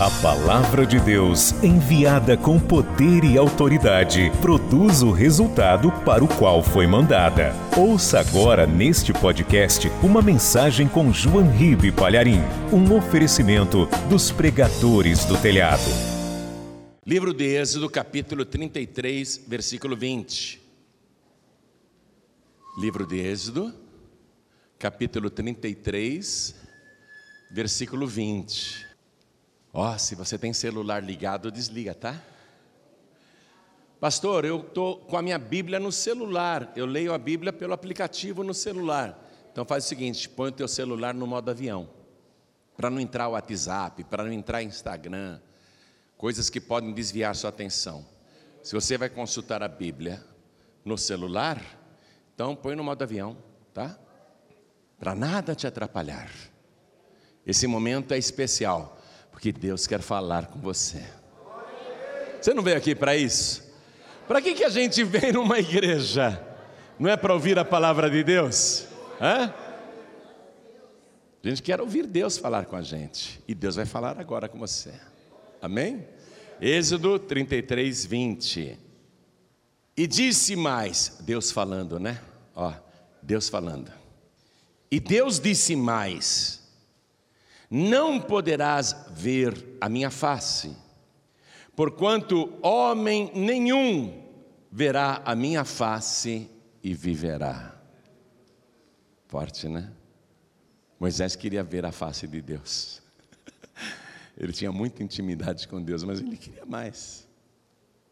A palavra de Deus, enviada com poder e autoridade, produz o resultado para o qual foi mandada. Ouça agora neste podcast uma mensagem com João Ribe Palharim, um oferecimento dos pregadores do telhado. Livro de Êxodo, capítulo 33, versículo 20. Livro de Êxodo, capítulo 33, versículo 20. Ó, oh, se você tem celular ligado, desliga, tá? Pastor, eu estou com a minha Bíblia no celular. Eu leio a Bíblia pelo aplicativo no celular. Então faz o seguinte: põe o teu celular no modo avião. Para não entrar o WhatsApp, para não entrar Instagram, coisas que podem desviar sua atenção. Se você vai consultar a Bíblia no celular, então põe no modo avião, tá? Para nada te atrapalhar. Esse momento é especial porque Deus quer falar com você. Você não veio aqui para isso? Para que, que a gente vem numa igreja? Não é para ouvir a palavra de Deus? Hã? A gente quer ouvir Deus falar com a gente. E Deus vai falar agora com você. Amém? Êxodo 33, 20. E disse mais, Deus falando, né? Ó, Deus falando. E Deus disse mais: não poderás ver a minha face, porquanto homem nenhum verá a minha face e viverá. Forte, né? Moisés queria ver a face de Deus. Ele tinha muita intimidade com Deus, mas ele queria mais.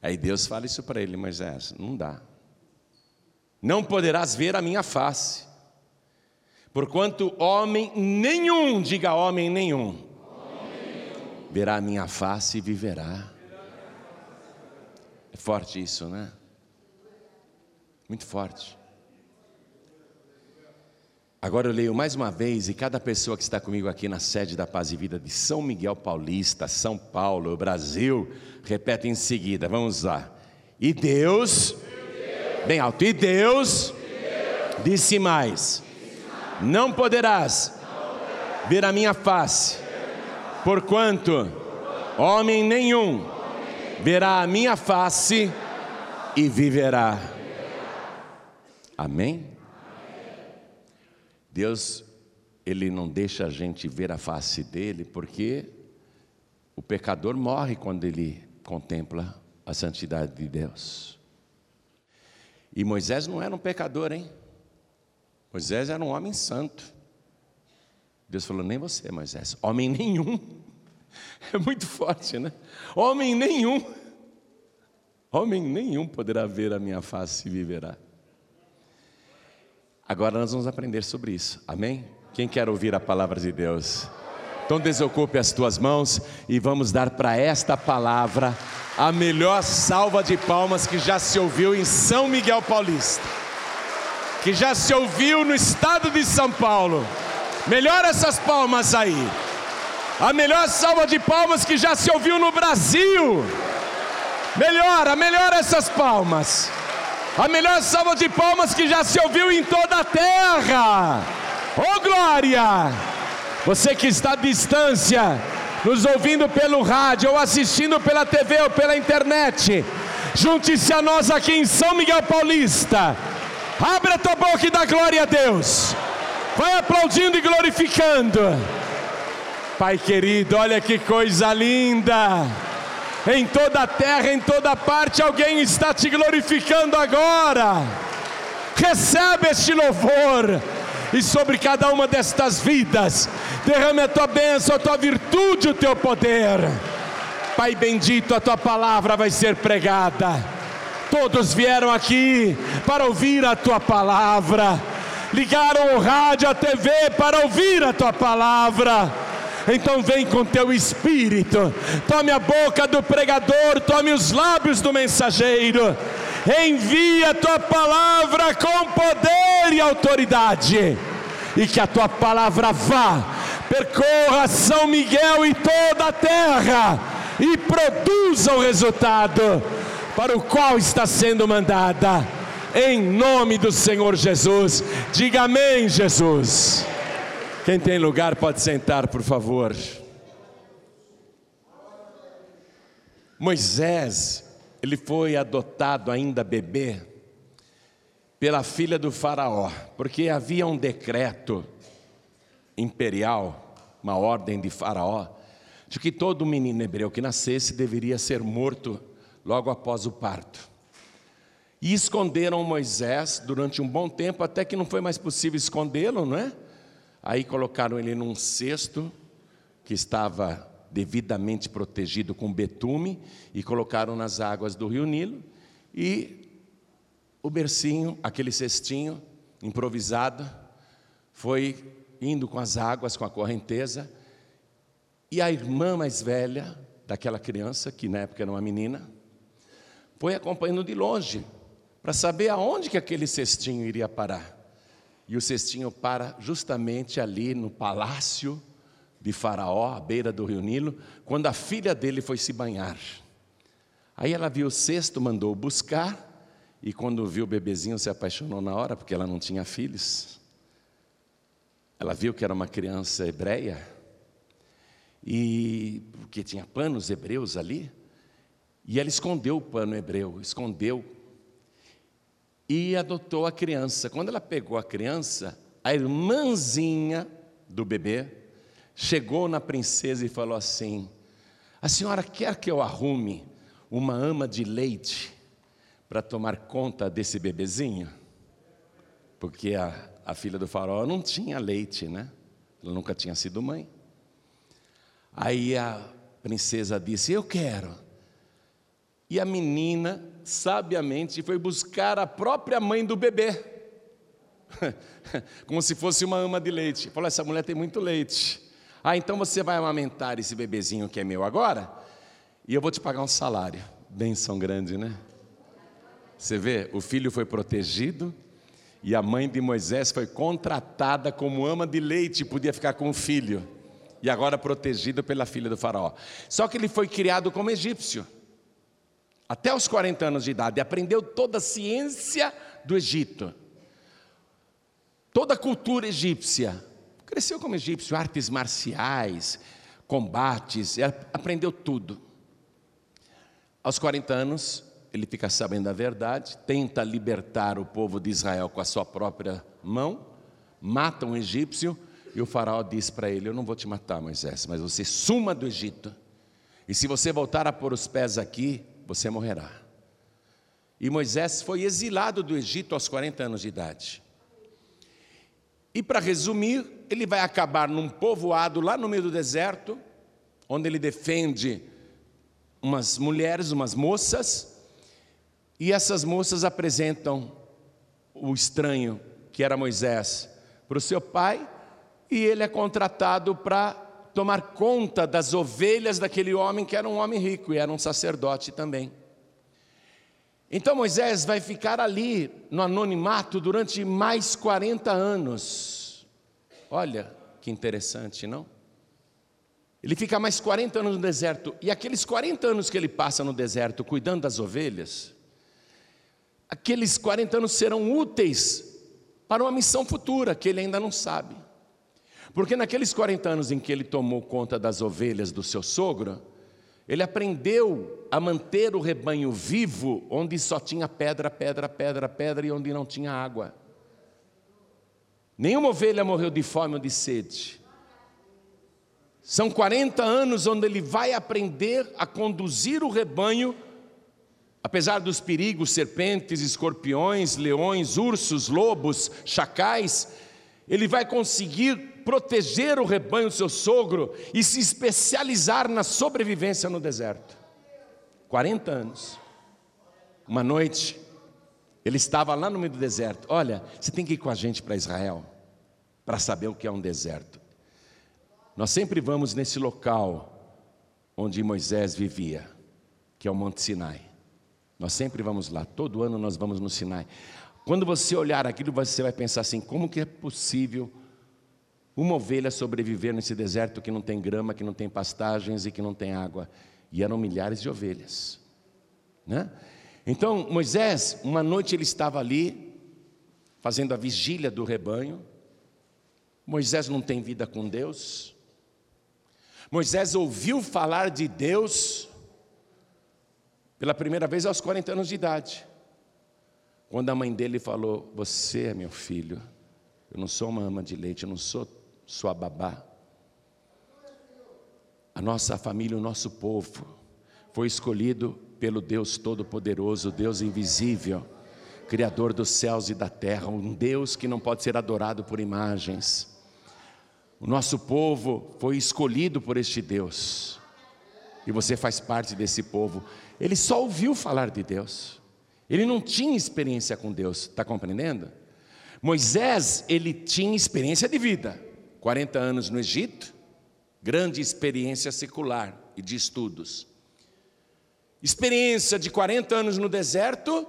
Aí Deus fala isso para ele, Moisés: não dá. Não poderás ver a minha face, Porquanto homem nenhum, diga homem nenhum, verá a minha face e viverá. É forte isso, né? Muito forte. Agora eu leio mais uma vez, e cada pessoa que está comigo aqui na sede da Paz e Vida de São Miguel Paulista, São Paulo, Brasil, repete em seguida, vamos lá. E Deus, bem alto, e Deus, disse mais: não poderás ver a minha face, porquanto homem nenhum verá a minha face e viverá. Amém? Deus, Ele não deixa a gente ver a face dele, porque o pecador morre quando ele contempla a santidade de Deus. E Moisés não era um pecador, hein? Moisés era um homem santo. Deus falou: nem você, Moisés, homem nenhum. É muito forte, né? Homem nenhum. Homem nenhum poderá ver a minha face e viverá. Agora nós vamos aprender sobre isso, amém? Quem quer ouvir a palavra de Deus? Então desocupe as tuas mãos e vamos dar para esta palavra a melhor salva de palmas que já se ouviu em São Miguel Paulista que já se ouviu no estado de São Paulo. Melhor essas palmas aí. A melhor salva de palmas que já se ouviu no Brasil. Melhora, melhora essas palmas. A melhor salva de palmas que já se ouviu em toda a terra. Oh glória! Você que está à distância, nos ouvindo pelo rádio ou assistindo pela TV ou pela internet, junte-se a nós aqui em São Miguel Paulista Abre a tua boca e dá glória a Deus. Vai aplaudindo e glorificando. Pai querido, olha que coisa linda. Em toda a terra, em toda parte, alguém está te glorificando agora. Recebe este louvor. E sobre cada uma destas vidas, derrame a tua bênção, a tua virtude, o teu poder. Pai bendito, a tua palavra vai ser pregada Todos vieram aqui para ouvir a tua palavra, ligaram o rádio, a TV para ouvir a tua palavra. Então vem com teu espírito, tome a boca do pregador, tome os lábios do mensageiro, envia a tua palavra com poder e autoridade, e que a tua palavra vá, percorra São Miguel e toda a terra, e produza o resultado para o qual está sendo mandada, em nome do Senhor Jesus. Diga amém, Jesus. Quem tem lugar pode sentar, por favor. Moisés, ele foi adotado ainda bebê pela filha do Faraó, porque havia um decreto imperial, uma ordem de Faraó, de que todo menino hebreu que nascesse deveria ser morto logo após o parto. E esconderam Moisés durante um bom tempo, até que não foi mais possível escondê-lo, não é? Aí colocaram ele num cesto que estava devidamente protegido com betume e colocaram nas águas do rio Nilo e o bercinho, aquele cestinho improvisado, foi indo com as águas, com a correnteza, e a irmã mais velha daquela criança, que na época era uma menina, foi acompanhando de longe para saber aonde que aquele cestinho iria parar. E o cestinho para justamente ali no palácio de Faraó, à beira do rio Nilo, quando a filha dele foi se banhar. Aí ela viu o cesto, mandou buscar, e quando viu o bebezinho se apaixonou na hora, porque ela não tinha filhos. Ela viu que era uma criança hebreia, e porque tinha panos hebreus ali, e ela escondeu o pano hebreu, escondeu, e adotou a criança. Quando ela pegou a criança, a irmãzinha do bebê chegou na princesa e falou assim: A senhora quer que eu arrume uma ama de leite para tomar conta desse bebezinho? Porque a, a filha do faraó não tinha leite, né? Ela nunca tinha sido mãe. Aí a princesa disse: Eu quero. E a menina, sabiamente, foi buscar a própria mãe do bebê, como se fosse uma ama de leite. Falou: Essa mulher tem muito leite. Ah, então você vai amamentar esse bebezinho que é meu agora, e eu vou te pagar um salário. Benção grande, né? Você vê, o filho foi protegido, e a mãe de Moisés foi contratada como ama de leite, podia ficar com o filho, e agora protegido pela filha do Faraó. Só que ele foi criado como egípcio até os 40 anos de idade, aprendeu toda a ciência do Egito, toda a cultura egípcia. Cresceu como egípcio, artes marciais, combates, aprendeu tudo. Aos 40 anos, ele fica sabendo da verdade, tenta libertar o povo de Israel com a sua própria mão, mata um egípcio, e o faraó diz para ele: Eu não vou te matar, Moisés, mas você suma do Egito. E se você voltar a pôr os pés aqui, você morrerá. E Moisés foi exilado do Egito aos 40 anos de idade. E para resumir, ele vai acabar num povoado lá no meio do deserto, onde ele defende umas mulheres, umas moças, e essas moças apresentam o estranho, que era Moisés, para o seu pai, e ele é contratado para tomar conta das ovelhas daquele homem que era um homem rico e era um sacerdote também. Então Moisés vai ficar ali no anonimato durante mais 40 anos. Olha que interessante, não? Ele fica mais 40 anos no deserto, e aqueles 40 anos que ele passa no deserto cuidando das ovelhas, aqueles 40 anos serão úteis para uma missão futura que ele ainda não sabe. Porque naqueles 40 anos em que ele tomou conta das ovelhas do seu sogro, ele aprendeu a manter o rebanho vivo onde só tinha pedra, pedra, pedra, pedra e onde não tinha água. Nenhuma ovelha morreu de fome ou de sede. São 40 anos onde ele vai aprender a conduzir o rebanho, apesar dos perigos, serpentes, escorpiões, leões, ursos, lobos, chacais, ele vai conseguir proteger o rebanho do seu sogro e se especializar na sobrevivência no deserto. 40 anos. Uma noite, ele estava lá no meio do deserto. Olha, você tem que ir com a gente para Israel para saber o que é um deserto. Nós sempre vamos nesse local onde Moisés vivia, que é o Monte Sinai. Nós sempre vamos lá, todo ano nós vamos no Sinai. Quando você olhar aquilo, você vai pensar assim: como que é possível uma ovelha sobreviver nesse deserto que não tem grama, que não tem pastagens e que não tem água. E eram milhares de ovelhas. Né? Então, Moisés, uma noite ele estava ali, fazendo a vigília do rebanho. Moisés não tem vida com Deus. Moisés ouviu falar de Deus, pela primeira vez aos 40 anos de idade. Quando a mãe dele falou: Você é meu filho, eu não sou uma ama de leite, eu não sou sua babá. A nossa família, o nosso povo, foi escolhido pelo Deus Todo-Poderoso, Deus invisível, Criador dos céus e da terra, um Deus que não pode ser adorado por imagens. O nosso povo foi escolhido por este Deus, e você faz parte desse povo. Ele só ouviu falar de Deus, ele não tinha experiência com Deus, está compreendendo? Moisés, ele tinha experiência de vida, 40 anos no Egito, grande experiência secular e de estudos. Experiência de 40 anos no deserto,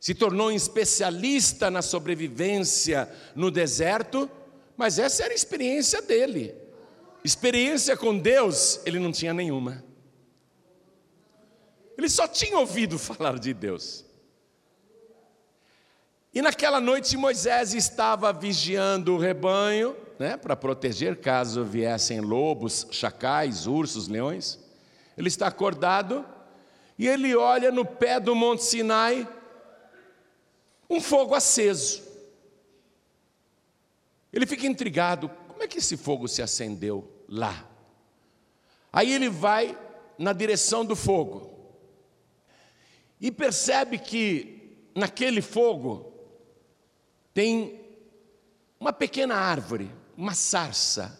se tornou um especialista na sobrevivência no deserto, mas essa era a experiência dele. Experiência com Deus, ele não tinha nenhuma. Ele só tinha ouvido falar de Deus. E naquela noite Moisés estava vigiando o rebanho, né, para proteger caso viessem lobos, chacais, ursos, leões. Ele está acordado e ele olha no pé do Monte Sinai um fogo aceso. Ele fica intrigado, como é que esse fogo se acendeu lá? Aí ele vai na direção do fogo e percebe que naquele fogo tem uma pequena árvore, uma sarça.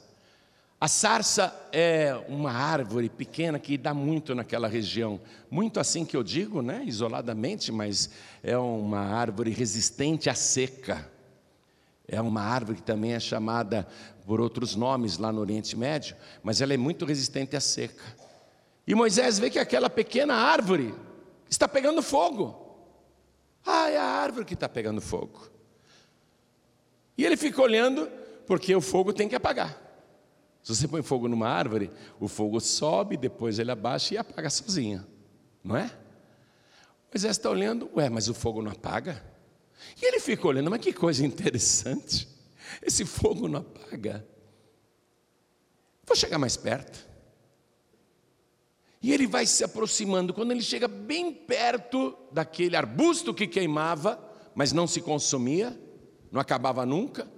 A sarça é uma árvore pequena que dá muito naquela região, muito assim que eu digo, né, isoladamente, mas é uma árvore resistente à seca. É uma árvore que também é chamada por outros nomes lá no Oriente Médio, mas ela é muito resistente à seca. E Moisés vê que aquela pequena árvore está pegando fogo. Ah, é a árvore que está pegando fogo. E ele fica olhando, porque o fogo tem que apagar. Se você põe fogo numa árvore, o fogo sobe, depois ele abaixa e apaga sozinho, não é? Moisés está olhando, ué, mas o fogo não apaga? E ele fica olhando, mas que coisa interessante, esse fogo não apaga. Vou chegar mais perto. E ele vai se aproximando. Quando ele chega bem perto daquele arbusto que queimava, mas não se consumia, não acabava nunca,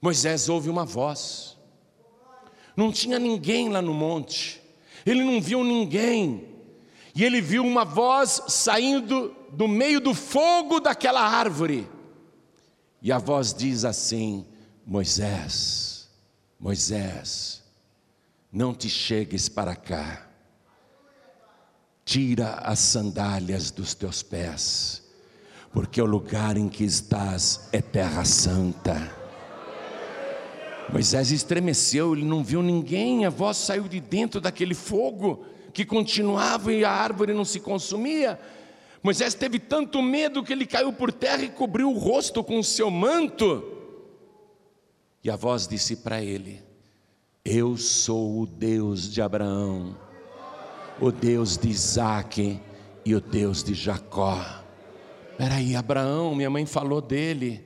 Moisés ouve uma voz. Não tinha ninguém lá no monte, ele não viu ninguém, e ele viu uma voz saindo do meio do fogo daquela árvore. E a voz diz assim: Moisés, Moisés, não te chegues para cá. Tira as sandálias dos teus pés, porque o lugar em que estás é terra santa. Moisés estremeceu, ele não viu ninguém, a voz saiu de dentro daquele fogo que continuava e a árvore não se consumia. Moisés teve tanto medo que ele caiu por terra e cobriu o rosto com o seu manto. E a voz disse para ele: eu sou o Deus de Abraão, o Deus de Isaac e o Deus de Jacó. Peraí, Abraão, minha mãe falou dele,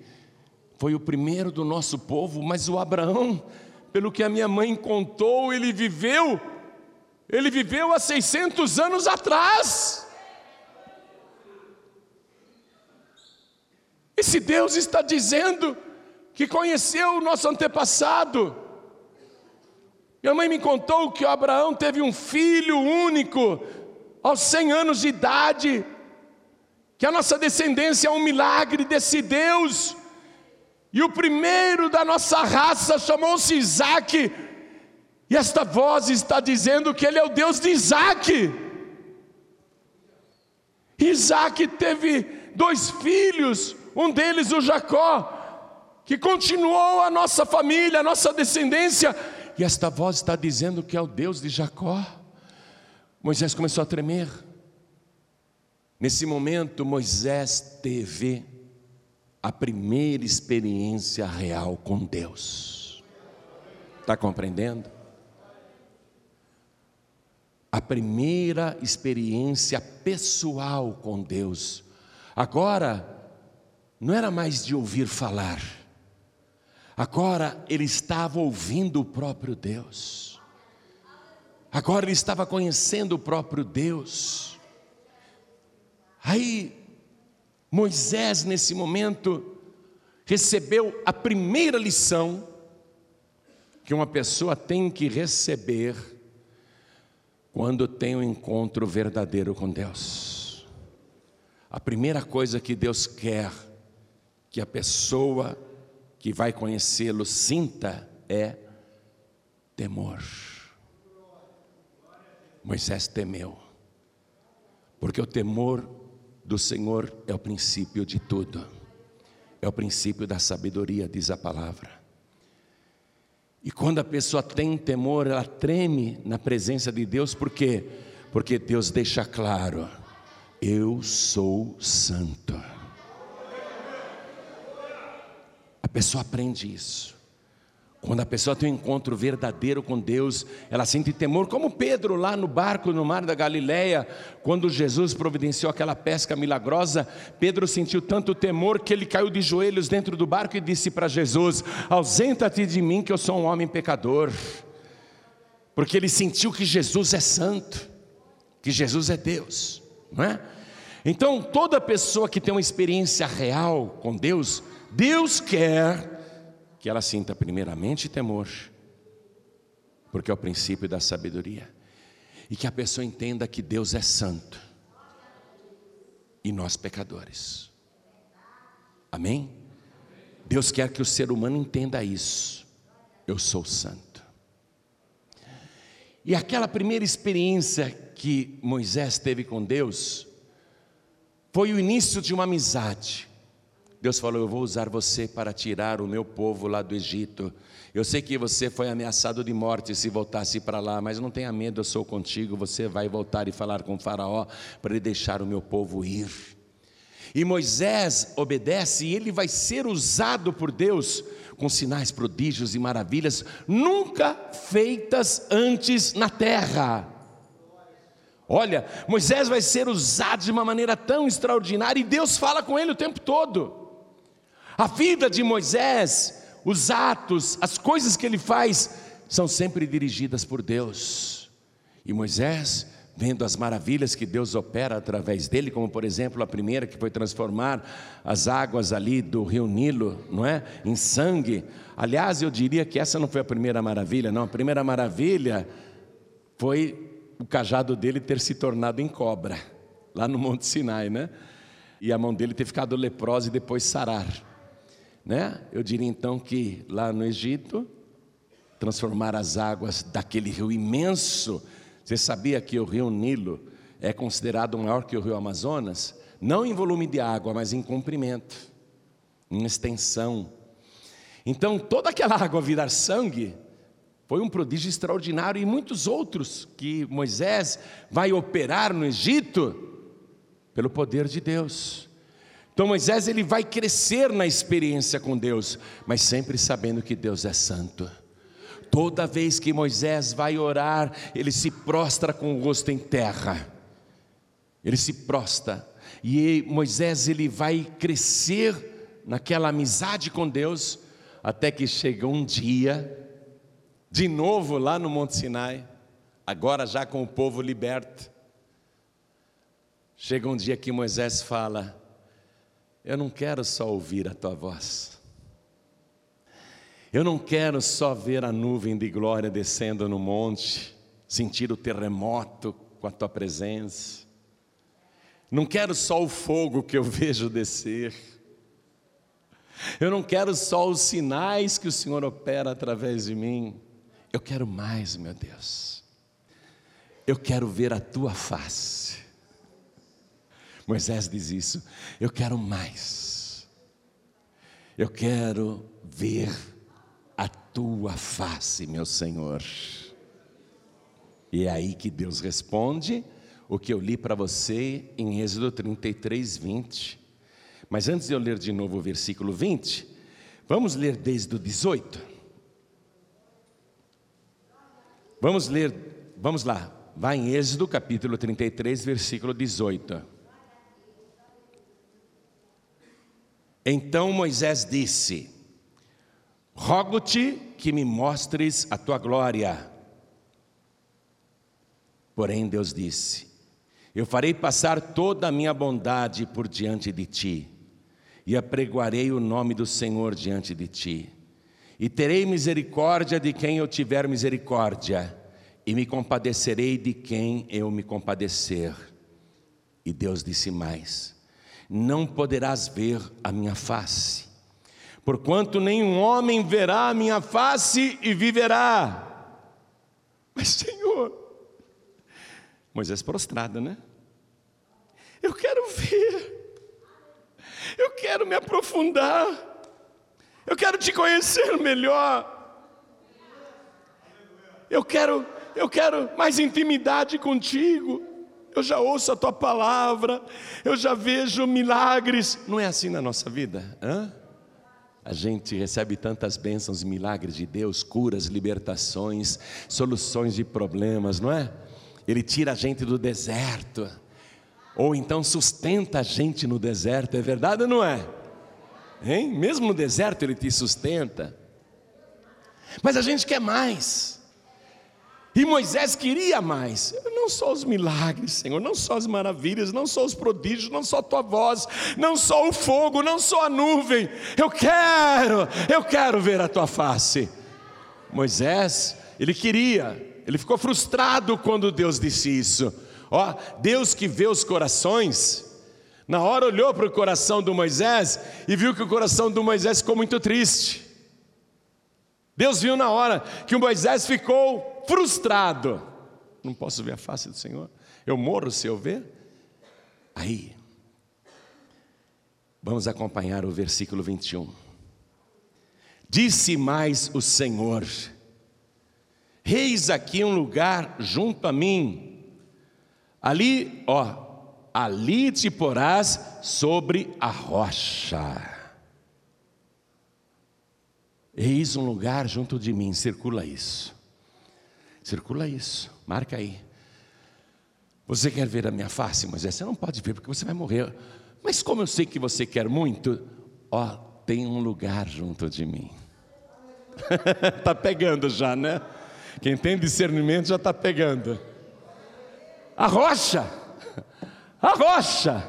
foi o primeiro do nosso povo, mas o Abraão, pelo que a minha mãe contou, ele viveu, ele viveu há 600 anos atrás. Esse Deus está dizendo que conheceu o nosso antepassado, minha mãe me contou que Abraão teve um filho único aos 100 anos de idade, que a nossa descendência é um milagre desse Deus, e o primeiro da nossa raça chamou-se Isaac, e esta voz está dizendo que ele é o Deus de Isaac. Isaac teve dois filhos, um deles o Jacó, que continuou a nossa família, a nossa descendência, e esta voz está dizendo que é o Deus de Jacó. Moisés começou a tremer. Nesse momento, Moisés teve a primeira experiência real com Deus. Está compreendendo? A primeira experiência pessoal com Deus. Agora, não era mais de ouvir falar Agora ele estava ouvindo o próprio Deus. Agora ele estava conhecendo o próprio Deus. Aí, Moisés, nesse momento, recebeu a primeira lição que uma pessoa tem que receber quando tem um encontro verdadeiro com Deus. A primeira coisa que Deus quer que a pessoa que vai conhecê-lo sinta é temor. Moisés temeu, porque o temor do Senhor é o princípio de tudo, é o princípio da sabedoria, diz a palavra. E quando a pessoa tem temor, ela treme na presença de Deus, por quê? Porque Deus deixa claro: eu sou santo. A pessoa aprende isso. Quando a pessoa tem um encontro verdadeiro com Deus, ela sente temor, como Pedro lá no barco no mar da Galileia, quando Jesus providenciou aquela pesca milagrosa, Pedro sentiu tanto temor que ele caiu de joelhos dentro do barco e disse para Jesus: Ausenta-te de mim, que eu sou um homem pecador. Porque ele sentiu que Jesus é santo, que Jesus é Deus, não é? Então, toda pessoa que tem uma experiência real com Deus, Deus quer que ela sinta primeiramente temor, porque é o princípio da sabedoria, e que a pessoa entenda que Deus é santo e nós pecadores. Amém? Deus quer que o ser humano entenda isso. Eu sou santo. E aquela primeira experiência que Moisés teve com Deus foi o início de uma amizade. Deus falou: Eu vou usar você para tirar o meu povo lá do Egito. Eu sei que você foi ameaçado de morte se voltasse para lá, mas não tenha medo, eu sou contigo. Você vai voltar e falar com Faraó para ele deixar o meu povo ir. E Moisés obedece e ele vai ser usado por Deus com sinais, prodígios e maravilhas nunca feitas antes na terra. Olha, Moisés vai ser usado de uma maneira tão extraordinária e Deus fala com ele o tempo todo. A vida de Moisés, os atos, as coisas que ele faz, são sempre dirigidas por Deus. E Moisés, vendo as maravilhas que Deus opera através dele, como por exemplo a primeira que foi transformar as águas ali do rio Nilo, não é, em sangue. Aliás, eu diria que essa não foi a primeira maravilha, não. A primeira maravilha foi o cajado dele ter se tornado em cobra, lá no Monte Sinai, né? E a mão dele ter ficado leprosa e depois sarar. Né? Eu diria então que lá no Egito, transformar as águas daquele rio imenso. Você sabia que o rio Nilo é considerado maior que o rio Amazonas? Não em volume de água, mas em comprimento, em extensão. Então, toda aquela água virar sangue foi um prodígio extraordinário e muitos outros que Moisés vai operar no Egito pelo poder de Deus. Então Moisés ele vai crescer na experiência com Deus, mas sempre sabendo que Deus é santo. Toda vez que Moisés vai orar, ele se prostra com o rosto em terra. Ele se prostra. E Moisés ele vai crescer naquela amizade com Deus, até que chega um dia, de novo lá no Monte Sinai, agora já com o povo liberto. Chega um dia que Moisés fala: eu não quero só ouvir a tua voz. Eu não quero só ver a nuvem de glória descendo no monte, sentir o terremoto com a tua presença. Não quero só o fogo que eu vejo descer. Eu não quero só os sinais que o Senhor opera através de mim. Eu quero mais, meu Deus. Eu quero ver a tua face. Moisés diz isso. Eu quero mais. Eu quero ver a tua face, meu Senhor. E é aí que Deus responde o que eu li para você em Êxodo 33, 20. Mas antes de eu ler de novo o versículo 20, vamos ler desde o 18. Vamos ler, vamos lá, vai em Êxodo capítulo 33, versículo 18. Então Moisés disse: Rogo-te que me mostres a tua glória. Porém, Deus disse: Eu farei passar toda a minha bondade por diante de ti, e apregoarei o nome do Senhor diante de ti. E terei misericórdia de quem eu tiver misericórdia, e me compadecerei de quem eu me compadecer. E Deus disse mais: Não poderás ver a minha face, porquanto nenhum homem verá a minha face e viverá. Mas, Senhor, Moisés prostrado, né? Eu quero ver, eu quero me aprofundar, eu quero te conhecer melhor, eu quero, eu quero mais intimidade contigo. Eu já ouço a tua palavra, eu já vejo milagres. Não é assim na nossa vida? Hã? A gente recebe tantas bênçãos e milagres de Deus, curas, libertações, soluções de problemas, não é? Ele tira a gente do deserto, ou então sustenta a gente no deserto, é verdade ou não é? Hein? Mesmo no deserto ele te sustenta. Mas a gente quer mais. E Moisés queria mais. Não só os milagres, Senhor, não só as maravilhas, não só os prodígios, não só a tua voz, não só o fogo, não só a nuvem. Eu quero, eu quero ver a tua face. Moisés, ele queria, ele ficou frustrado quando Deus disse isso. Ó, Deus que vê os corações, na hora olhou para o coração do Moisés e viu que o coração do Moisés ficou muito triste. Deus viu na hora que o Moisés ficou frustrado. Não posso ver a face do Senhor. Eu morro se eu ver. Aí, vamos acompanhar o versículo 21. Disse mais o Senhor: Reis aqui um lugar junto a mim. Ali, ó, ali te porás sobre a rocha. Eis um lugar junto de mim, circula isso. Circula isso, marca aí. Você quer ver a minha face, Moisés? Você não pode ver porque você vai morrer. Mas como eu sei que você quer muito, ó, tem um lugar junto de mim. tá pegando já, né? Quem tem discernimento já está pegando. A rocha, a rocha.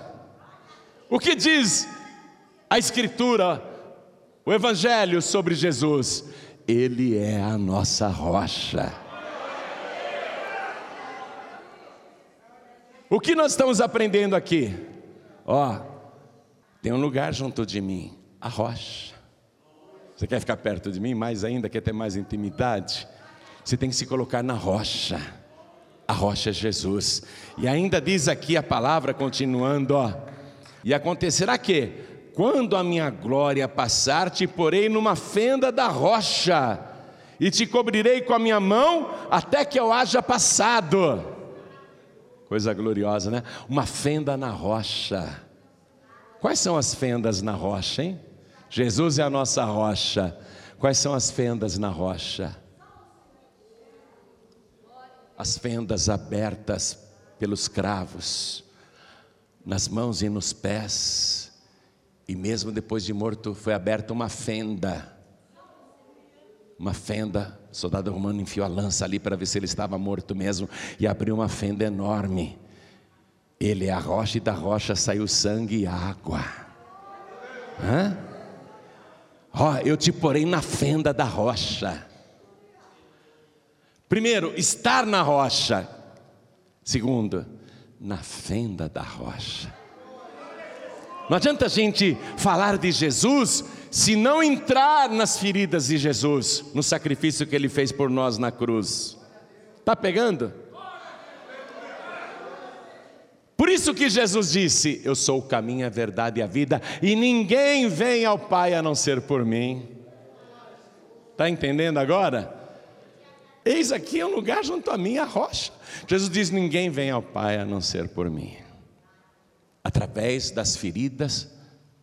O que diz a Escritura, o Evangelho sobre Jesus? Ele é a nossa rocha. O que nós estamos aprendendo aqui? Ó, tem um lugar junto de mim, a rocha. Você quer ficar perto de mim mais ainda? Quer ter mais intimidade? Você tem que se colocar na rocha. A rocha é Jesus. E ainda diz aqui a palavra, continuando, ó. E acontecerá que, quando a minha glória passar, te porei numa fenda da rocha, e te cobrirei com a minha mão até que eu haja passado. Coisa gloriosa, né? Uma fenda na rocha. Quais são as fendas na rocha, hein? Jesus é a nossa rocha. Quais são as fendas na rocha? as fendas abertas pelos cravos, nas mãos e nos pés, e mesmo depois de morto foi aberta uma fenda, uma fenda, o soldado romano enfiou a lança ali para ver se ele estava morto mesmo, e abriu uma fenda enorme, ele é a rocha e da rocha saiu sangue e água, Hã? Ó, oh, eu te porei na fenda da rocha, Primeiro, estar na rocha. Segundo, na fenda da rocha. Não adianta a gente falar de Jesus se não entrar nas feridas de Jesus, no sacrifício que ele fez por nós na cruz. Está pegando? Por isso que Jesus disse: Eu sou o caminho, a verdade e a vida, e ninguém vem ao Pai a não ser por mim. Está entendendo agora? Eis aqui um lugar junto a mim, a rocha. Jesus diz: Ninguém vem ao Pai a não ser por mim. Através das feridas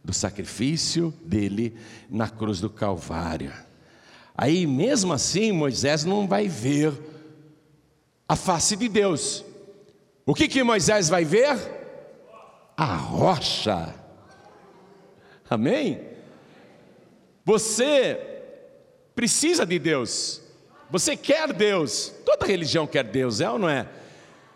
do sacrifício dele na cruz do Calvário. Aí, mesmo assim, Moisés não vai ver a face de Deus. O que, que Moisés vai ver? A rocha. Amém? Você precisa de Deus. Você quer Deus, toda religião quer Deus, é ou não é?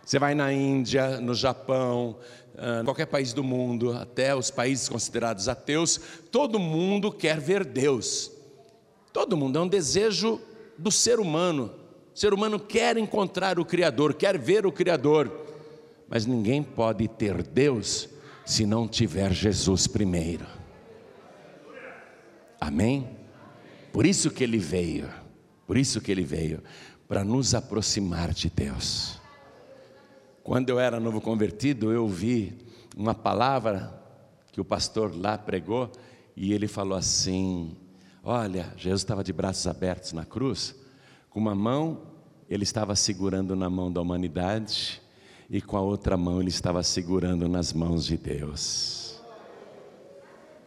Você vai na Índia, no Japão, ah, qualquer país do mundo, até os países considerados ateus, todo mundo quer ver Deus. Todo mundo é um desejo do ser humano. O ser humano quer encontrar o Criador, quer ver o Criador, mas ninguém pode ter Deus se não tiver Jesus primeiro. Amém? Por isso que ele veio, por isso que ele veio, para nos aproximar de Deus. Quando eu era novo convertido, eu ouvi uma palavra que o pastor lá pregou e ele falou assim: Olha, Jesus estava de braços abertos na cruz, com uma mão ele estava segurando na mão da humanidade e com a outra mão ele estava segurando nas mãos de Deus.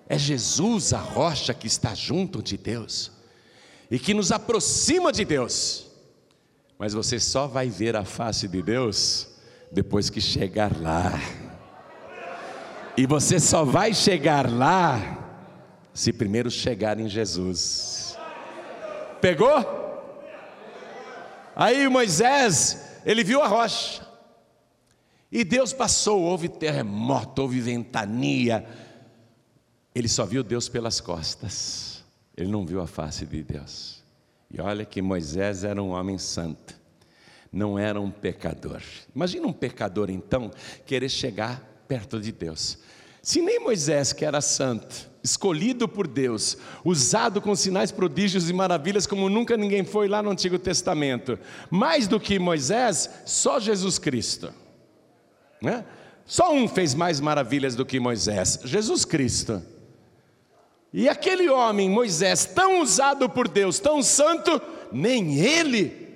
É Jesus a rocha que está junto de Deus e que nos aproxima de Deus. Mas você só vai ver a face de Deus depois que chegar lá. E você só vai chegar lá se primeiro chegar em Jesus. Pegou? Aí Moisés, ele viu a rocha. E Deus passou, houve terremoto, houve ventania. Ele só viu Deus pelas costas. Ele não viu a face de Deus. E olha que Moisés era um homem santo não era um pecador. Imagina um pecador então querer chegar perto de Deus. Se nem Moisés, que era santo, escolhido por Deus, usado com sinais, prodígios e maravilhas como nunca ninguém foi lá no Antigo Testamento, mais do que Moisés, só Jesus Cristo. Né? Só um fez mais maravilhas do que Moisés, Jesus Cristo. E aquele homem, Moisés, tão usado por Deus, tão santo, nem ele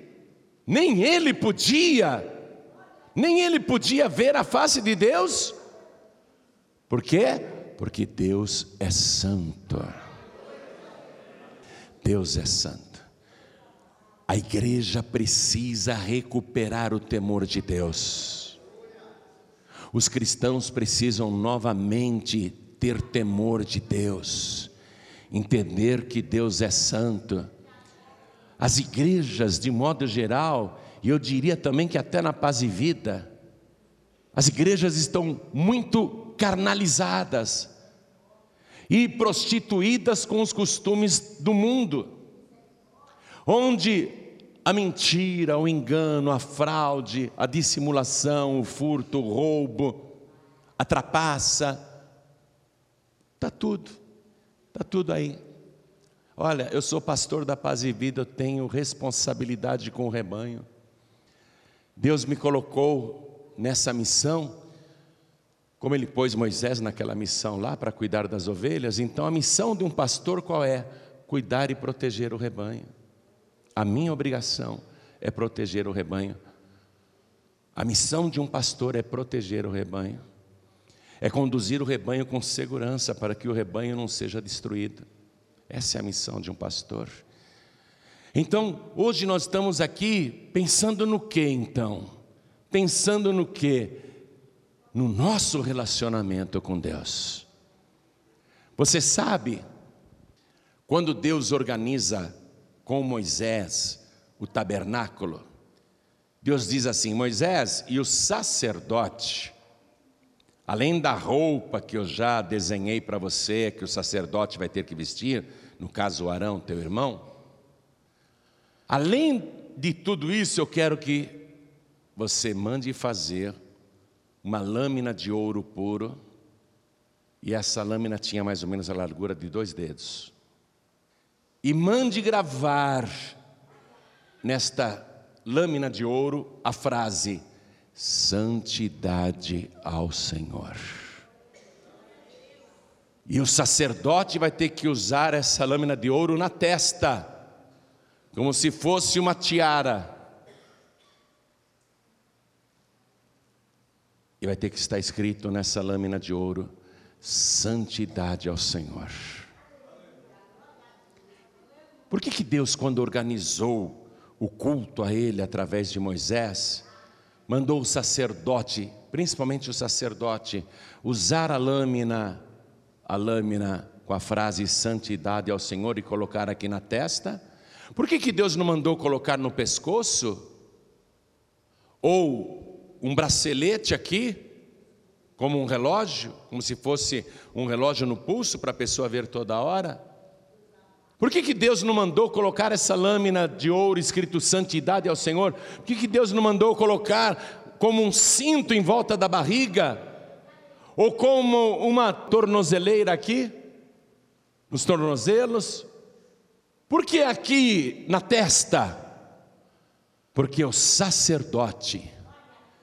nem ele podia, nem ele podia ver a face de Deus. Por quê? Porque Deus é santo. Deus é santo. A igreja precisa recuperar o temor de Deus. Os cristãos precisam novamente ter temor de Deus, entender que Deus é santo as igrejas, de modo geral, e eu diria também que até na paz e vida, as igrejas estão muito carnalizadas e prostituídas com os costumes do mundo, onde a mentira, o engano, a fraude, a dissimulação, o furto, o roubo, a trapaça, está tudo, está tudo aí. Olha, eu sou pastor da Paz e Vida, eu tenho responsabilidade com o rebanho. Deus me colocou nessa missão, como Ele pôs Moisés naquela missão lá para cuidar das ovelhas. Então, a missão de um pastor qual é? Cuidar e proteger o rebanho. A minha obrigação é proteger o rebanho. A missão de um pastor é proteger o rebanho, é conduzir o rebanho com segurança para que o rebanho não seja destruído. Essa é a missão de um pastor. Então, hoje nós estamos aqui pensando no que então? Pensando no que? No nosso relacionamento com Deus. Você sabe, quando Deus organiza com Moisés o tabernáculo, Deus diz assim: Moisés e o sacerdote, além da roupa que eu já desenhei para você, que o sacerdote vai ter que vestir, no caso Arão, teu irmão, além de tudo isso, eu quero que você mande fazer uma lâmina de ouro puro, e essa lâmina tinha mais ou menos a largura de dois dedos. E mande gravar nesta lâmina de ouro a frase: Santidade ao Senhor. E o sacerdote vai ter que usar essa lâmina de ouro na testa, como se fosse uma tiara. E vai ter que estar escrito nessa lâmina de ouro: santidade ao Senhor. Por que, que Deus, quando organizou o culto a Ele através de Moisés, mandou o sacerdote, principalmente o sacerdote, usar a lâmina a lâmina com a frase santidade ao Senhor e colocar aqui na testa? Por que, que Deus não mandou colocar no pescoço? Ou um bracelete aqui, como um relógio, como se fosse um relógio no pulso para a pessoa ver toda hora? Por que, que Deus não mandou colocar essa lâmina de ouro escrito santidade ao Senhor? Por que, que Deus não mandou colocar como um cinto em volta da barriga? Ou como uma tornozeleira aqui? Nos tornozelos? Por que aqui na testa? Porque o sacerdote,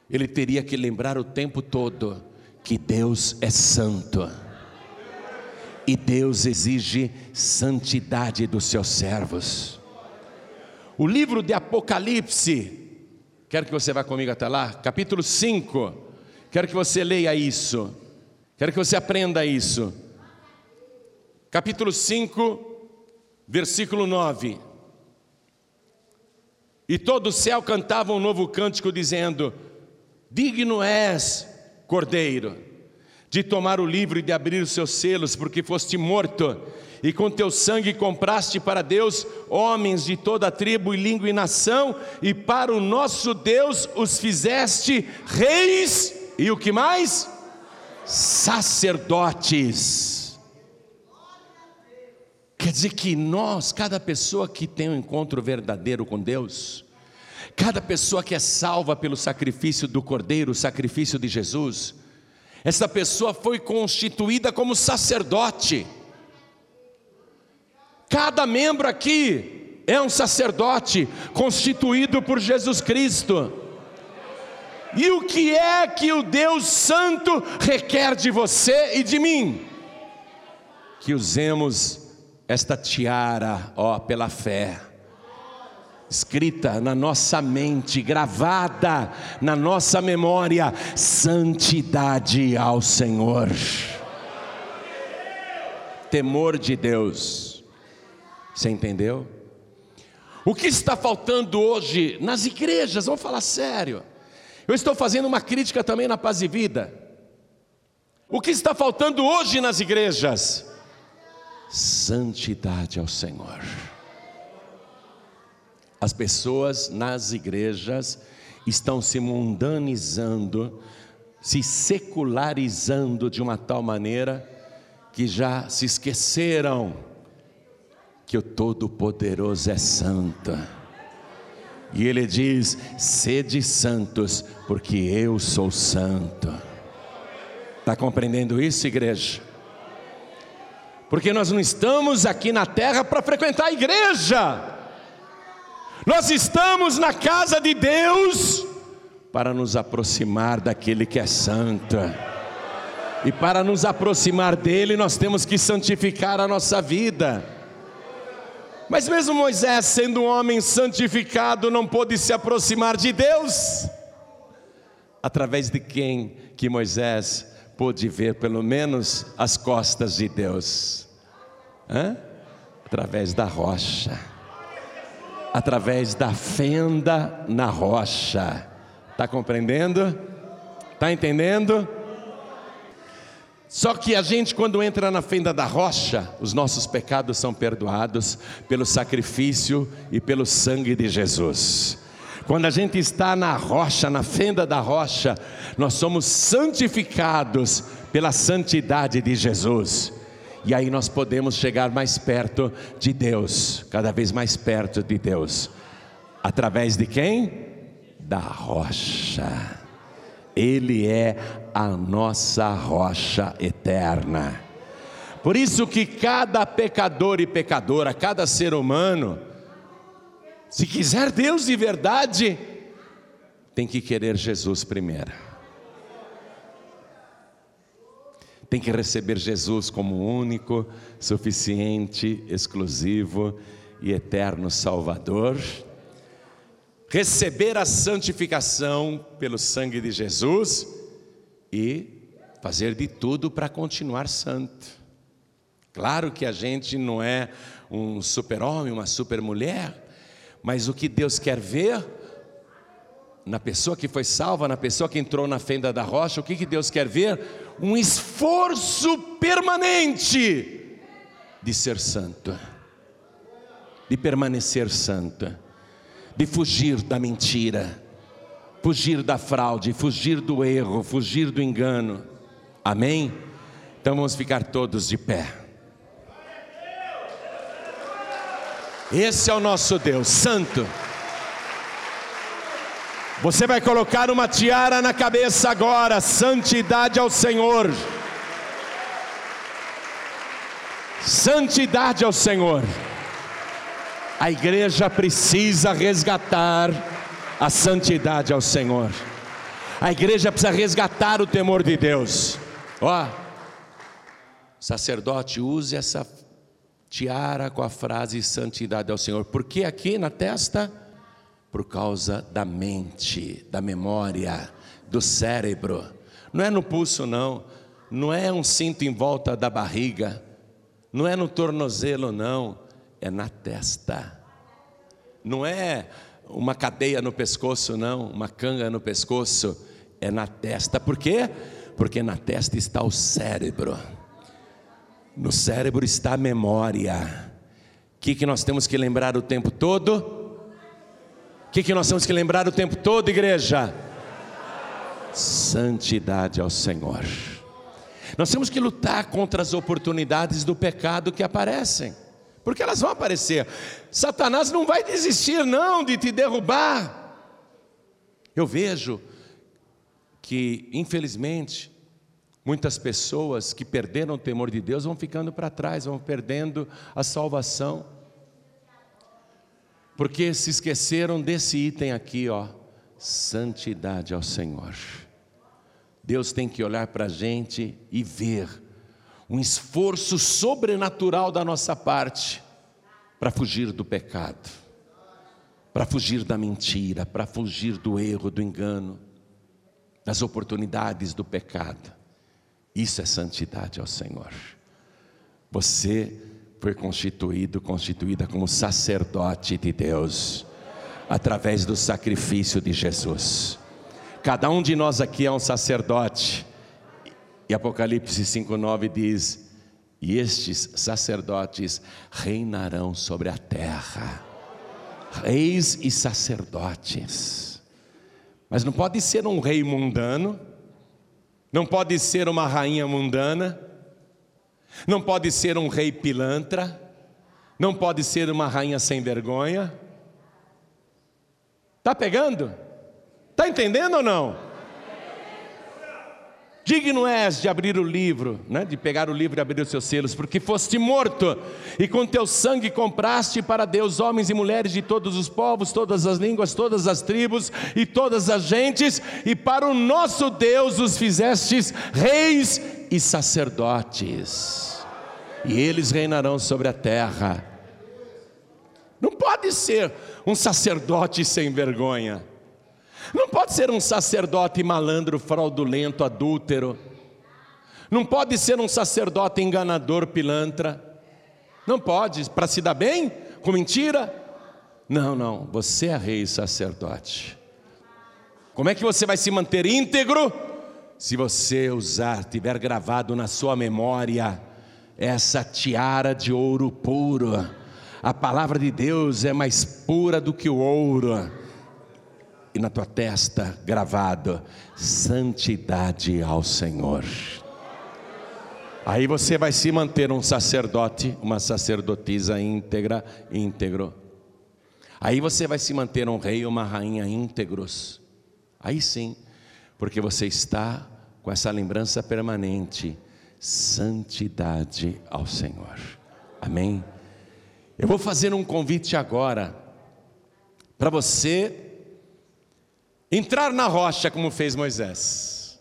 ele teria que lembrar o tempo todo que Deus é santo. E Deus exige santidade dos seus servos. O livro de Apocalipse, quero que você vá comigo até lá, capítulo 5. Quero que você leia isso. Quero que você aprenda isso. Capítulo 5, versículo 9. E todo o céu cantava um novo cântico, dizendo: Digno és, Cordeiro, de tomar o livro e de abrir os seus selos, porque foste morto, e com teu sangue compraste para Deus homens de toda tribo e língua e nação, e para o nosso Deus os fizeste reis, e o que mais? Sacerdotes. Quer dizer que nós, cada pessoa que tem um encontro verdadeiro com Deus, cada pessoa que é salva pelo sacrifício do Cordeiro, o sacrifício de Jesus, essa pessoa foi constituída como sacerdote. Cada membro aqui é um sacerdote constituído por Jesus Cristo. E o que é que o Deus Santo requer de você e de mim? Que usemos esta tiara, ó, pela fé, escrita na nossa mente, gravada na nossa memória, santidade ao Senhor, temor de Deus, você entendeu? O que está faltando hoje nas igrejas, vamos falar sério, eu estou fazendo uma crítica também na paz e vida, o que está faltando hoje nas igrejas? santidade ao Senhor. As pessoas nas igrejas estão se mundanizando, se secularizando de uma tal maneira que já se esqueceram que o Todo-Poderoso é santo. E ele diz: sede santos, porque eu sou santo. Está compreendendo isso, igreja? porque nós não estamos aqui na terra para frequentar a igreja, nós estamos na casa de Deus para nos aproximar daquele que é santo. E para nos aproximar dele, nós temos que santificar a nossa vida. Mas mesmo Moisés, sendo um homem santificado, não pôde se aproximar de Deus. Através de quem que Moisés pôde ver pelo menos as costas de Deus? Hã? Através da rocha, através da fenda na rocha. Está compreendendo? Está entendendo? Só que a gente, quando entra na fenda da rocha, os nossos pecados são perdoados pelo sacrifício e pelo sangue de Jesus. Quando a gente está na rocha, na fenda da rocha, nós somos santificados pela santidade de Jesus. E aí nós podemos chegar mais perto de Deus, cada vez mais perto de Deus. Através de quem? Da rocha. Ele é a nossa rocha eterna. Por isso que cada pecador e pecadora, cada ser humano, se quiser Deus de verdade, tem que querer Jesus primeiro. Tem que receber Jesus como único, suficiente, exclusivo e eterno Salvador. Receber a santificação pelo sangue de Jesus e fazer de tudo para continuar santo. Claro que a gente não é um super-homem, uma super-mulher, mas o que Deus quer ver na pessoa que foi salva, na pessoa que entrou na fenda da rocha, o que, que Deus quer ver? Um esforço permanente de ser santo, de permanecer santo, de fugir da mentira, fugir da fraude, fugir do erro, fugir do engano. Amém? Então vamos ficar todos de pé. Esse é o nosso Deus Santo. Você vai colocar uma tiara na cabeça agora, santidade ao Senhor. Santidade ao Senhor. A igreja precisa resgatar a santidade ao Senhor. A igreja precisa resgatar o temor de Deus. Ó, sacerdote, use essa tiara com a frase santidade ao Senhor. Por que aqui na testa? Por causa da mente, da memória, do cérebro. Não é no pulso, não. Não é um cinto em volta da barriga. Não é no tornozelo, não. É na testa. Não é uma cadeia no pescoço, não. Uma canga no pescoço. É na testa. Por quê? Porque na testa está o cérebro. No cérebro está a memória. O que, que nós temos que lembrar o tempo todo? O que, que nós temos que lembrar o tempo todo, igreja? Santidade ao Senhor. Nós temos que lutar contra as oportunidades do pecado que aparecem, porque elas vão aparecer. Satanás não vai desistir, não, de te derrubar. Eu vejo que, infelizmente, Muitas pessoas que perderam o temor de Deus vão ficando para trás, vão perdendo a salvação, porque se esqueceram desse item aqui, ó, santidade ao Senhor. Deus tem que olhar para a gente e ver um esforço sobrenatural da nossa parte para fugir do pecado, para fugir da mentira, para fugir do erro, do engano, das oportunidades do pecado. Isso é santidade ao Senhor. Você foi constituído, constituída como sacerdote de Deus, através do sacrifício de Jesus. Cada um de nós aqui é um sacerdote. E Apocalipse 5,9 diz: E estes sacerdotes reinarão sobre a terra, reis e sacerdotes. Mas não pode ser um rei mundano, não pode ser uma rainha mundana, não pode ser um rei pilantra, não pode ser uma rainha sem vergonha. Tá pegando? Tá entendendo ou não? Digno és de abrir o livro, né? de pegar o livro e abrir os seus selos, porque foste morto, e com teu sangue compraste para Deus homens e mulheres de todos os povos, todas as línguas, todas as tribos e todas as gentes, e para o nosso Deus os fizestes reis e sacerdotes, e eles reinarão sobre a terra. Não pode ser um sacerdote sem vergonha. Não pode ser um sacerdote malandro, fraudulento, adúltero. Não pode ser um sacerdote enganador, pilantra. Não pode, para se dar bem, com mentira. Não, não, você é rei sacerdote. Como é que você vai se manter íntegro? Se você usar, tiver gravado na sua memória essa tiara de ouro puro. A palavra de Deus é mais pura do que o ouro e na tua testa gravado: santidade ao Senhor. Aí você vai se manter um sacerdote, uma sacerdotisa íntegra, íntegro. Aí você vai se manter um rei, uma rainha íntegros. Aí sim, porque você está com essa lembrança permanente, santidade ao Senhor. Amém? Eu vou fazer um convite agora para você entrar na rocha como fez Moisés.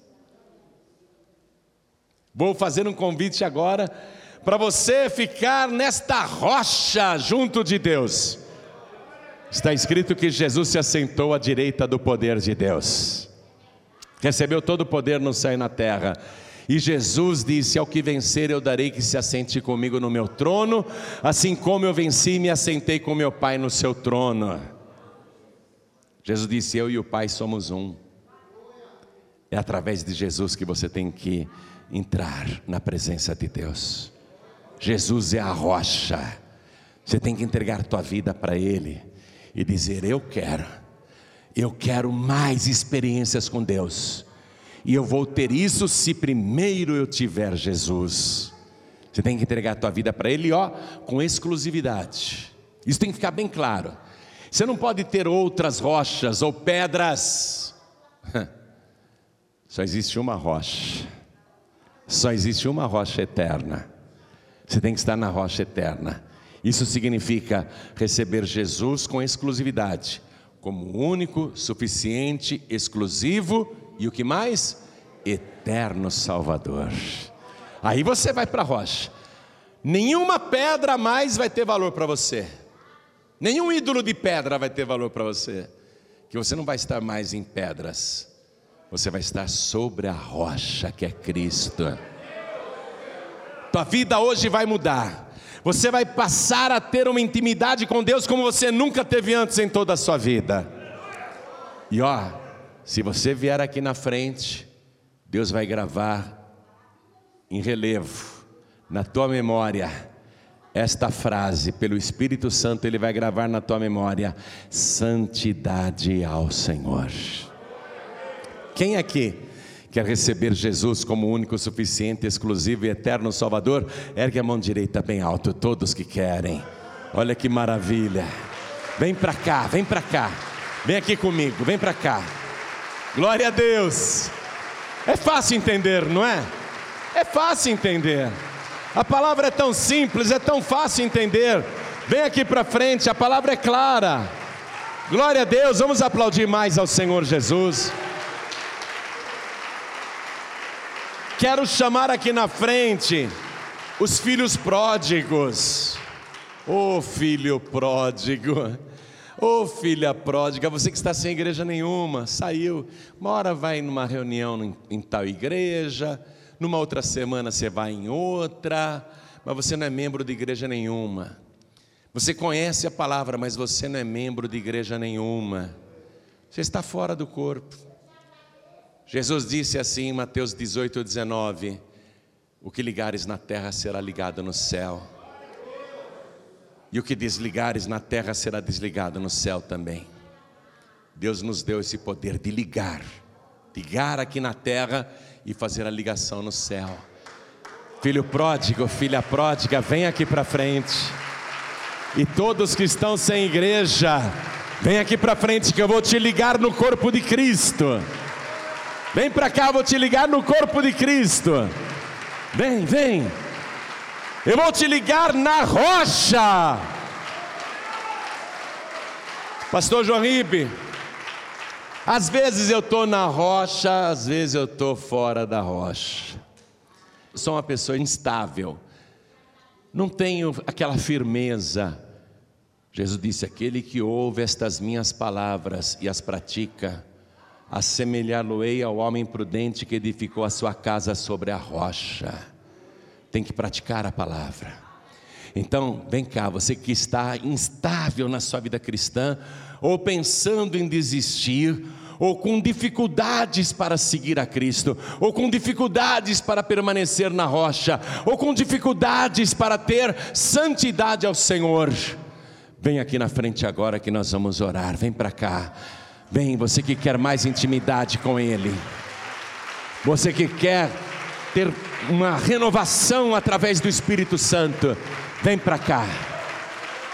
Vou fazer um convite agora para você ficar nesta rocha junto de Deus. Está escrito que Jesus se assentou à direita do poder de Deus. Recebeu todo o poder no céu e na terra. E Jesus disse: Ao que vencer, eu darei que se assente comigo no meu trono, assim como eu venci e me assentei com meu Pai no seu trono. Jesus disse: Eu e o Pai somos um. É através de Jesus que você tem que entrar na presença de Deus. Jesus é a rocha. Você tem que entregar tua vida para Ele e dizer: Eu quero, Eu quero mais experiências com Deus. E eu vou ter isso se primeiro eu tiver Jesus. Você tem que entregar a tua vida para Ele, ó, com exclusividade. Isso tem que ficar bem claro. Você não pode ter outras rochas ou pedras. Só existe uma rocha. Só existe uma rocha eterna. Você tem que estar na rocha eterna. Isso significa receber Jesus com exclusividade, como único, suficiente, exclusivo e o que mais? Eterno Salvador. Aí você vai para a rocha. Nenhuma pedra mais vai ter valor para você. Nenhum ídolo de pedra vai ter valor para você. Que você não vai estar mais em pedras. Você vai estar sobre a rocha que é Cristo. Tua vida hoje vai mudar. Você vai passar a ter uma intimidade com Deus como você nunca teve antes em toda a sua vida. E ó, se você vier aqui na frente, Deus vai gravar em relevo na tua memória esta frase, pelo Espírito Santo, Ele vai gravar na tua memória: santidade ao Senhor. Quem aqui quer receber Jesus como único, suficiente, exclusivo e eterno Salvador? Ergue a mão direita bem alto, todos que querem. Olha que maravilha. Vem para cá, vem para cá. Vem aqui comigo, vem para cá. Glória a Deus. É fácil entender, não é? É fácil entender. A palavra é tão simples, é tão fácil entender. Vem aqui para frente, a palavra é clara. Glória a Deus, vamos aplaudir mais ao Senhor Jesus. Quero chamar aqui na frente os filhos pródigos. Ô oh, filho pródigo, ô oh, filha pródiga, você que está sem igreja nenhuma, saiu, uma hora vai numa reunião em tal igreja, numa outra semana você vai em outra, mas você não é membro de igreja nenhuma. Você conhece a palavra, mas você não é membro de igreja nenhuma. Você está fora do corpo. Jesus disse assim em Mateus 18, 19: O que ligares na terra será ligado no céu, e o que desligares na terra será desligado no céu também. Deus nos deu esse poder de ligar, ligar aqui na terra e fazer a ligação no céu. Filho pródigo, filha pródiga, vem aqui para frente. E todos que estão sem igreja, vem aqui para frente que eu vou te ligar no corpo de Cristo. Vem para cá, vou te ligar no corpo de Cristo. Vem, vem. Eu vou te ligar na rocha. Pastor João Ribe, às vezes eu estou na rocha, às vezes eu estou fora da rocha. Sou uma pessoa instável, não tenho aquela firmeza. Jesus disse: Aquele que ouve estas minhas palavras e as pratica, assemelhá-lo-ei ao homem prudente que edificou a sua casa sobre a rocha. Tem que praticar a palavra. Então, vem cá, você que está instável na sua vida cristã, ou pensando em desistir, ou com dificuldades para seguir a Cristo, ou com dificuldades para permanecer na rocha, ou com dificuldades para ter santidade ao Senhor. Vem aqui na frente agora que nós vamos orar. Vem para cá. Vem, você que quer mais intimidade com Ele. Você que quer ter uma renovação através do Espírito Santo. Vem para cá.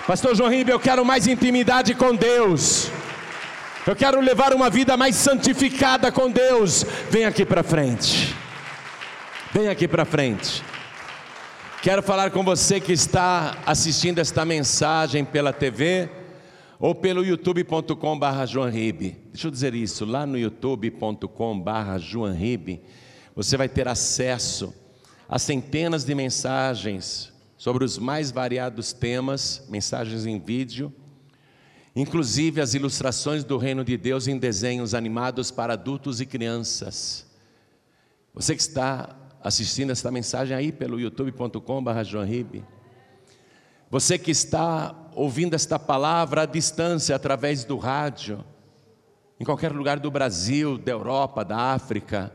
Pastor João Ribeiro, eu quero mais intimidade com Deus. Eu quero levar uma vida mais santificada com Deus. Vem aqui para frente. Vem aqui para frente. Quero falar com você que está assistindo esta mensagem pela TV ou pelo youtube.com barra Deixa eu dizer isso, lá no youtube.com barra você vai ter acesso a centenas de mensagens sobre os mais variados temas, mensagens em vídeo, inclusive as ilustrações do reino de Deus em desenhos animados para adultos e crianças. Você que está assistindo esta mensagem aí pelo youtube.com.br, você que está ouvindo esta palavra à distância através do rádio, em qualquer lugar do Brasil, da Europa, da África,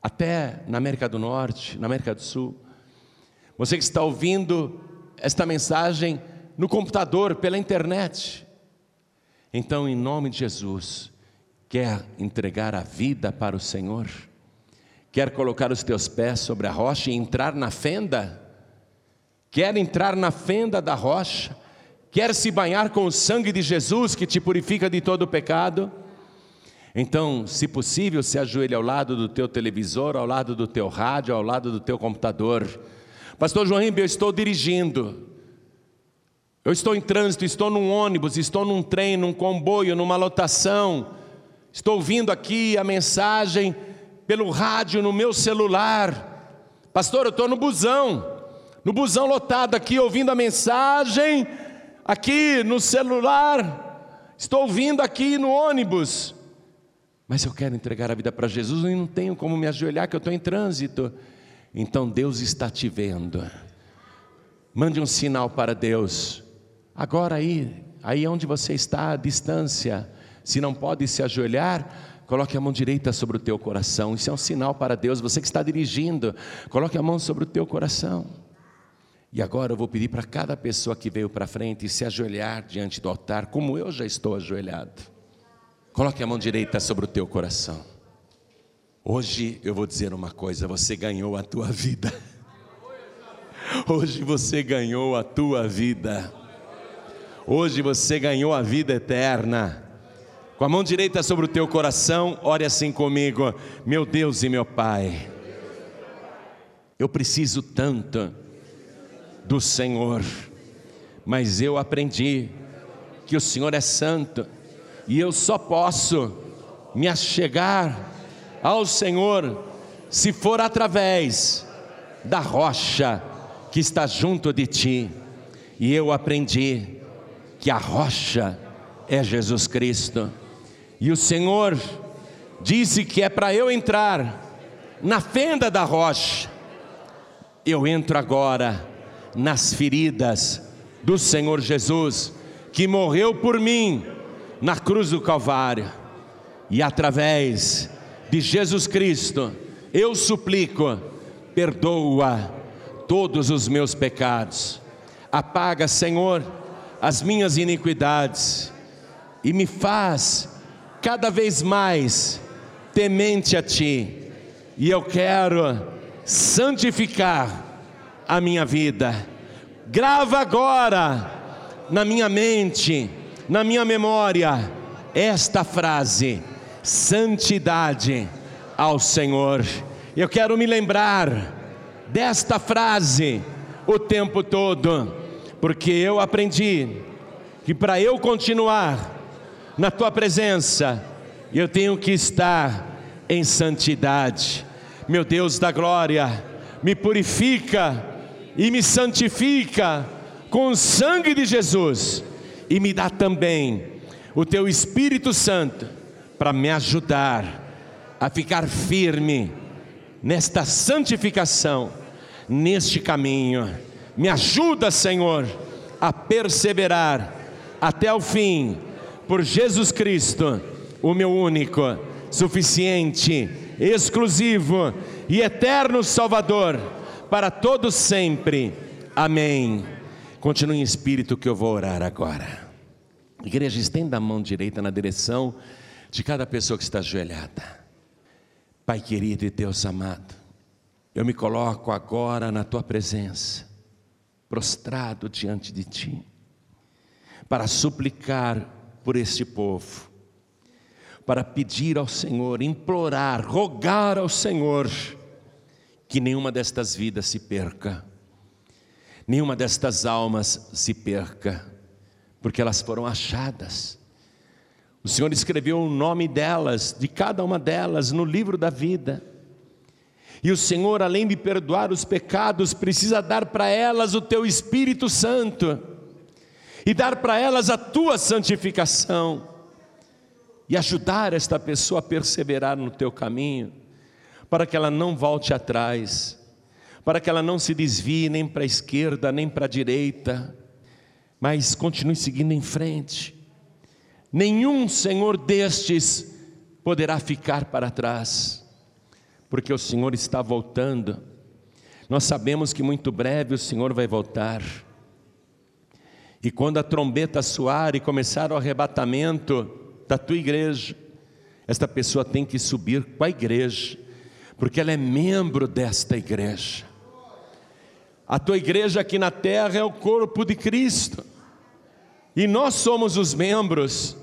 até na América do Norte, na América do Sul, você que está ouvindo esta mensagem no computador, pela internet. Então, em nome de Jesus, quer entregar a vida para o Senhor? Quer colocar os teus pés sobre a rocha e entrar na fenda? Quer entrar na fenda da rocha? Quer se banhar com o sangue de Jesus que te purifica de todo pecado? Então, se possível, se ajoelhe ao lado do teu televisor, ao lado do teu rádio, ao lado do teu computador. Pastor João Ribeiro, eu estou dirigindo. Eu estou em trânsito, estou num ônibus, estou num trem, num comboio, numa lotação. Estou ouvindo aqui a mensagem pelo rádio no meu celular. Pastor, eu estou no busão, no busão lotado aqui, ouvindo a mensagem aqui no celular. Estou ouvindo aqui no ônibus. Mas eu quero entregar a vida para Jesus e não tenho como me ajoelhar, que eu estou em trânsito. Então Deus está te vendo. Mande um sinal para Deus. Agora aí, aí onde você está, à distância, se não pode se ajoelhar, coloque a mão direita sobre o teu coração. Isso é um sinal para Deus. Você que está dirigindo, coloque a mão sobre o teu coração. E agora eu vou pedir para cada pessoa que veio para frente se ajoelhar diante do altar, como eu já estou ajoelhado. Coloque a mão direita sobre o teu coração. Hoje eu vou dizer uma coisa: você ganhou a tua vida. Hoje você ganhou a tua vida. Hoje você ganhou a vida eterna. Com a mão direita sobre o teu coração, ore assim comigo: Meu Deus e meu Pai, eu preciso tanto do Senhor, mas eu aprendi que o Senhor é santo e eu só posso me achegar ao Senhor se for através da rocha que está junto de ti. E eu aprendi que a rocha é Jesus Cristo. E o Senhor disse que é para eu entrar na fenda da rocha. Eu entro agora nas feridas do Senhor Jesus, que morreu por mim na cruz do Calvário. E através de Jesus Cristo, eu suplico, perdoa todos os meus pecados. Apaga, Senhor, as minhas iniquidades e me faz cada vez mais temente a Ti. E eu quero santificar a minha vida. Grava agora na minha mente, na minha memória, esta frase: santidade ao Senhor. Eu quero me lembrar desta frase o tempo todo porque eu aprendi que para eu continuar na tua presença, eu tenho que estar em santidade. Meu Deus da glória, me purifica e me santifica com o sangue de Jesus e me dá também o teu Espírito Santo para me ajudar a ficar firme nesta santificação, neste caminho me ajuda, Senhor, a perseverar até o fim, por Jesus Cristo, o meu único, suficiente, exclusivo e eterno Salvador, para todos sempre. Amém. Continue em espírito que eu vou orar agora. Igreja, estenda a mão direita na direção de cada pessoa que está ajoelhada. Pai querido e Deus amado, eu me coloco agora na tua presença prostrado diante de ti, para suplicar por este povo, para pedir ao Senhor, implorar, rogar ao Senhor, que nenhuma destas vidas se perca, nenhuma destas almas se perca, porque elas foram achadas. O Senhor escreveu o nome delas, de cada uma delas, no livro da vida. E o Senhor, além de perdoar os pecados, precisa dar para elas o teu Espírito Santo e dar para elas a tua santificação e ajudar esta pessoa a perseverar no teu caminho, para que ela não volte atrás, para que ela não se desvie nem para a esquerda nem para a direita, mas continue seguindo em frente. Nenhum Senhor destes poderá ficar para trás porque o Senhor está voltando. Nós sabemos que muito breve o Senhor vai voltar. E quando a trombeta soar e começar o arrebatamento da tua igreja, esta pessoa tem que subir com a igreja, porque ela é membro desta igreja. A tua igreja aqui na terra é o corpo de Cristo, e nós somos os membros.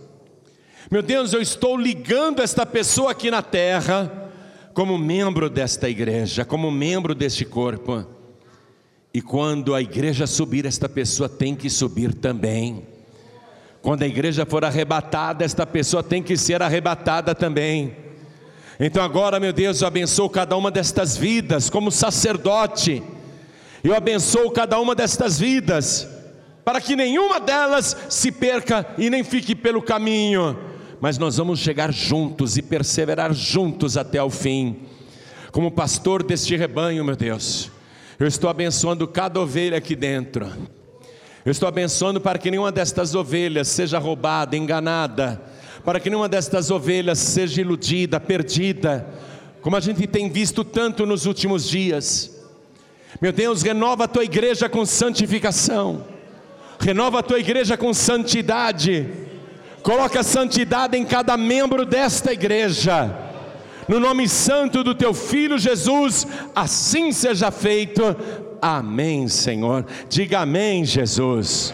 Meu Deus, eu estou ligando esta pessoa aqui na terra como membro desta igreja, como membro deste corpo. E quando a igreja subir, esta pessoa tem que subir também. Quando a igreja for arrebatada, esta pessoa tem que ser arrebatada também. Então agora, meu Deus, eu abençoo cada uma destas vidas como sacerdote. Eu abençoo cada uma destas vidas, para que nenhuma delas se perca e nem fique pelo caminho. Mas nós vamos chegar juntos e perseverar juntos até o fim. Como pastor deste rebanho, meu Deus, eu estou abençoando cada ovelha aqui dentro. Eu estou abençoando para que nenhuma destas ovelhas seja roubada, enganada, para que nenhuma destas ovelhas seja iludida, perdida, como a gente tem visto tanto nos últimos dias. Meu Deus, renova a tua igreja com santificação, renova a tua igreja com santidade, coloca santidade em cada membro desta igreja no nome santo do teu filho Jesus, assim seja feito. Amém, Senhor. Diga amém, Jesus.